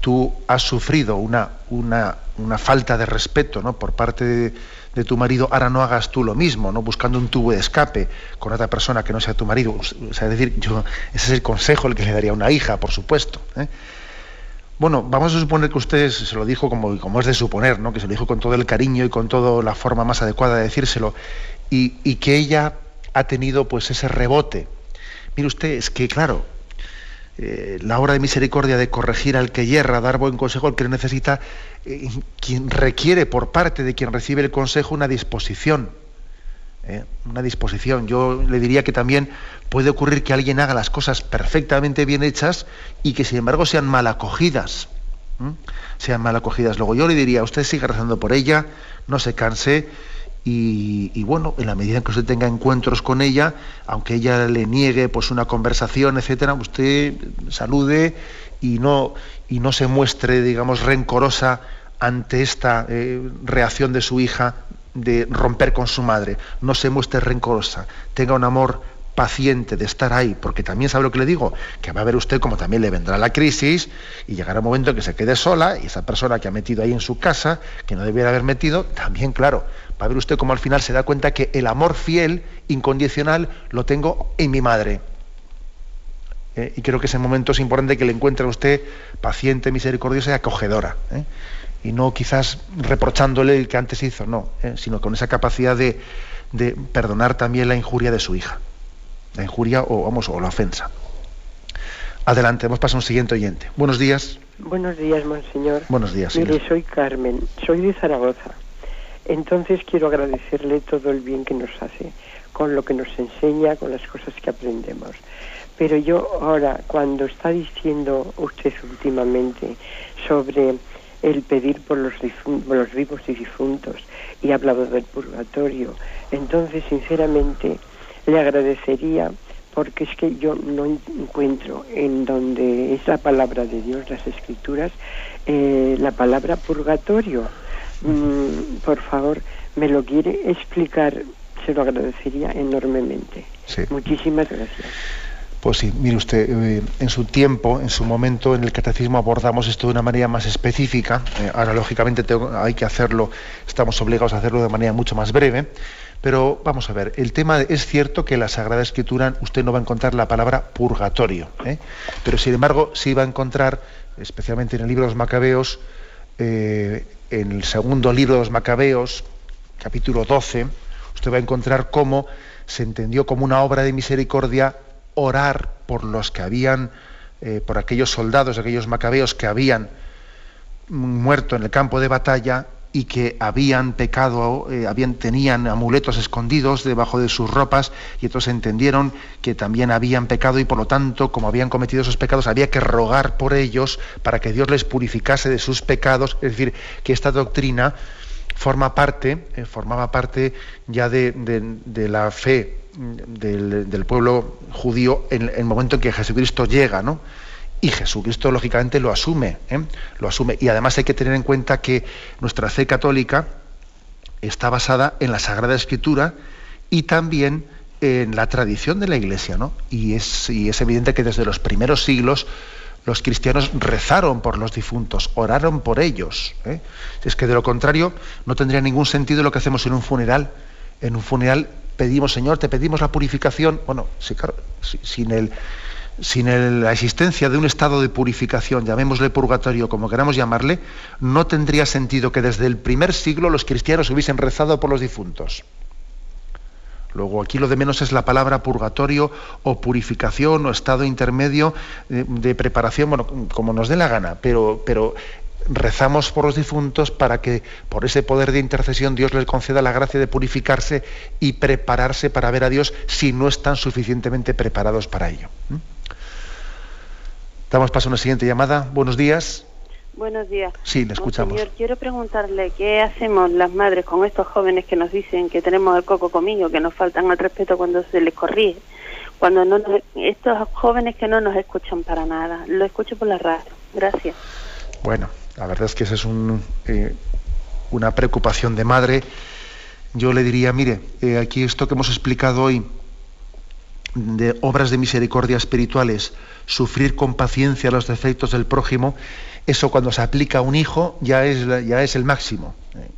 tú has sufrido una, una, una falta de respeto ¿no? por parte de de tu marido, ahora no hagas tú lo mismo, ¿no? buscando un tubo de escape con otra persona que no sea tu marido. O sea, es decir, yo, ese es el consejo el que le daría a una hija, por supuesto. ¿eh? Bueno, vamos a suponer que usted se lo dijo como, como es de suponer, ¿no? que se lo dijo con todo el cariño y con toda la forma más adecuada de decírselo, y, y que ella ha tenido pues ese rebote. Mire usted, es que claro, eh, la obra de misericordia de corregir al que yerra, dar buen consejo al que necesita, eh, quien requiere por parte de quien recibe el consejo una disposición. ¿eh? Una disposición. Yo le diría que también puede ocurrir que alguien haga las cosas perfectamente bien hechas y que sin embargo sean mal acogidas. sean mal acogidas. Luego yo le diría, usted siga rezando por ella, no se canse, y, bueno, en la medida en que usted tenga encuentros con ella, aunque ella le niegue pues una conversación, etcétera, usted salude y no, y no se muestre, digamos, rencorosa ante esta eh, reacción de su hija de romper con su madre. No se muestre rencorosa, tenga un amor paciente de estar ahí, porque también sabe lo que le digo, que va a ver usted como también le vendrá la crisis y llegará un momento en que se quede sola y esa persona que ha metido ahí en su casa, que no debiera haber metido, también, claro, va a ver usted como al final se da cuenta que el amor fiel, incondicional, lo tengo en mi madre. Eh, y creo que ese momento es importante que le encuentre a usted paciente, misericordiosa y acogedora. ¿eh? Y no quizás reprochándole el que antes hizo, no, ¿eh? sino con esa capacidad de, de perdonar también la injuria de su hija la injuria o, vamos, o la ofensa. Adelante, hemos pasado a un siguiente oyente. Buenos días. Buenos días, monseñor. Buenos días. Mire, soy Carmen, soy de Zaragoza. Entonces quiero agradecerle todo el bien que nos hace, con lo que nos enseña, con las cosas que aprendemos. Pero yo ahora, cuando está diciendo usted últimamente sobre el pedir por los, por los vivos y difuntos y ha hablado del purgatorio, entonces sinceramente le agradecería porque es que yo no encuentro en donde es la palabra de Dios, las escrituras, eh, la palabra purgatorio. Mm, por favor, me lo quiere explicar, se lo agradecería enormemente. Muchísimas gracias. Pues sí, mire usted, eh, en su tiempo, en su momento, en el catecismo abordamos esto de una manera más específica. Eh, ahora, lógicamente, hay que hacerlo, estamos obligados a hacerlo de manera mucho más breve. Pero vamos a ver, el tema es cierto que en la Sagrada Escritura usted no va a encontrar la palabra purgatorio, ¿eh? pero sin embargo sí va a encontrar, especialmente en el libro de los Macabeos, eh, en el segundo libro de los Macabeos, capítulo 12, usted va a encontrar cómo se entendió como una obra de misericordia orar por los que habían, eh, por aquellos soldados, aquellos macabeos que habían muerto en el campo de batalla y que habían pecado, eh, tenían amuletos escondidos debajo de sus ropas y entonces entendieron que también habían pecado y por lo tanto, como habían cometido esos pecados, había que rogar por ellos para que Dios les purificase de sus pecados. Es decir, que esta doctrina forma parte, eh, formaba parte ya de, la fe del, del, pueblo judío en el momento en que Jesucristo llega, ¿no? Y Jesucristo, lógicamente, lo asume, ¿eh? lo asume. Y además hay que tener en cuenta que nuestra fe católica está basada en la Sagrada Escritura y también en la tradición de la Iglesia, ¿no? Y es, evidente que desde los primeros siglos los cristianos rezaron por los difuntos, oraron por ellos. ¿eh? Es que de lo contrario no tendría ningún sentido lo que hacemos en un funeral. En un funeral pedimos, Señor, te pedimos la purificación. Bueno, sí, claro, sin el sin la existencia de un estado de purificación, llamémosle purgatorio como queramos llamarle, no tendría sentido que desde el primer siglo los cristianos hubiesen rezado por los difuntos. Luego aquí lo de menos es la palabra purgatorio o purificación o estado intermedio de, preparación, bueno, como nos dé la gana, pero, pero rezamos por los difuntos para que por ese poder de intercesión Dios les conceda la gracia de purificarse y prepararse para ver a Dios si no están suficientemente preparados para ello. Damos paso a una siguiente llamada. Buenos días. Buenos días. Sí, le escuchamos. Señor, quiero preguntarle qué hacemos las madres con estos jóvenes que nos dicen que tenemos el coco comido, que nos faltan al respeto cuando se les corrige. Cuando no estos jóvenes que no nos escuchan para nada. Lo escucho por la radio. Gracias. Bueno, la verdad es que esa es un, eh, una preocupación de madre. Yo le diría, mire, eh, aquí esto que hemos explicado hoy de obras de misericordia espirituales, sufrir con paciencia los defectos del prójimo, eso cuando se aplica a un hijo ya es, ya es el máximo. Eh,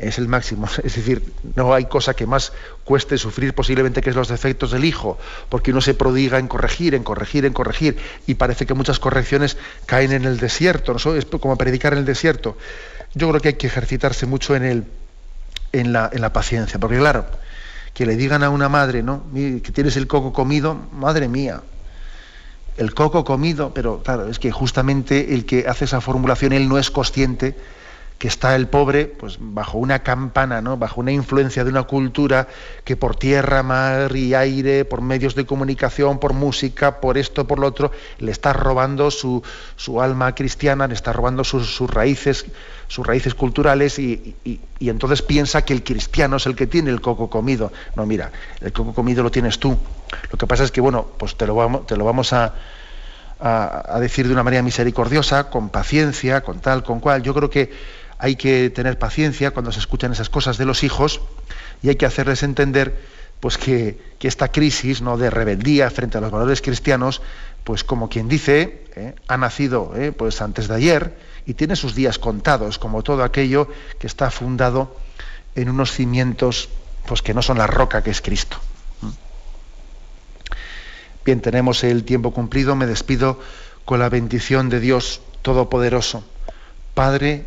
es el máximo. *laughs* Es decir, no hay cosa que más cueste sufrir posiblemente que es los defectos del hijo, porque uno se prodiga en corregir, en corregir, en corregir, y parece que muchas correcciones caen en el desierto, ¿no? es como predicar en el desierto. Yo creo que hay que ejercitarse mucho en, el, en, la, en la paciencia, porque claro, que le digan a una madre, ¿no? Que tienes el coco comido, madre mía. El coco comido, pero claro, es que justamente el que hace esa formulación, él no es consciente que está el pobre pues bajo una campana, ¿no? bajo una influencia de una cultura que por tierra, mar y aire, por medios de comunicación, por música, por esto, por lo otro, le está robando su, su alma cristiana, le está robando sus, sus raíces, sus raíces culturales y, y, entonces piensa que el cristiano es el que tiene el coco comido. No, mira, el coco comido lo tienes tú. Lo que pasa es que, bueno, pues te lo vamos, te lo vamos a, a, a decir de una manera misericordiosa, con paciencia, con tal, con cual. Yo creo que hay que tener paciencia cuando se escuchan esas cosas de los hijos y hay que hacerles entender pues que, esta crisis ¿no? de rebeldía frente a los valores cristianos, pues como quien dice, ¿eh? ha nacido ¿eh? pues antes de ayer y tiene sus días contados, como todo aquello que está fundado en unos cimientos pues que no son la roca que es Cristo. ¿Mm? Bien, tenemos el tiempo cumplido, me despido con la bendición de Dios Todopoderoso, Padre,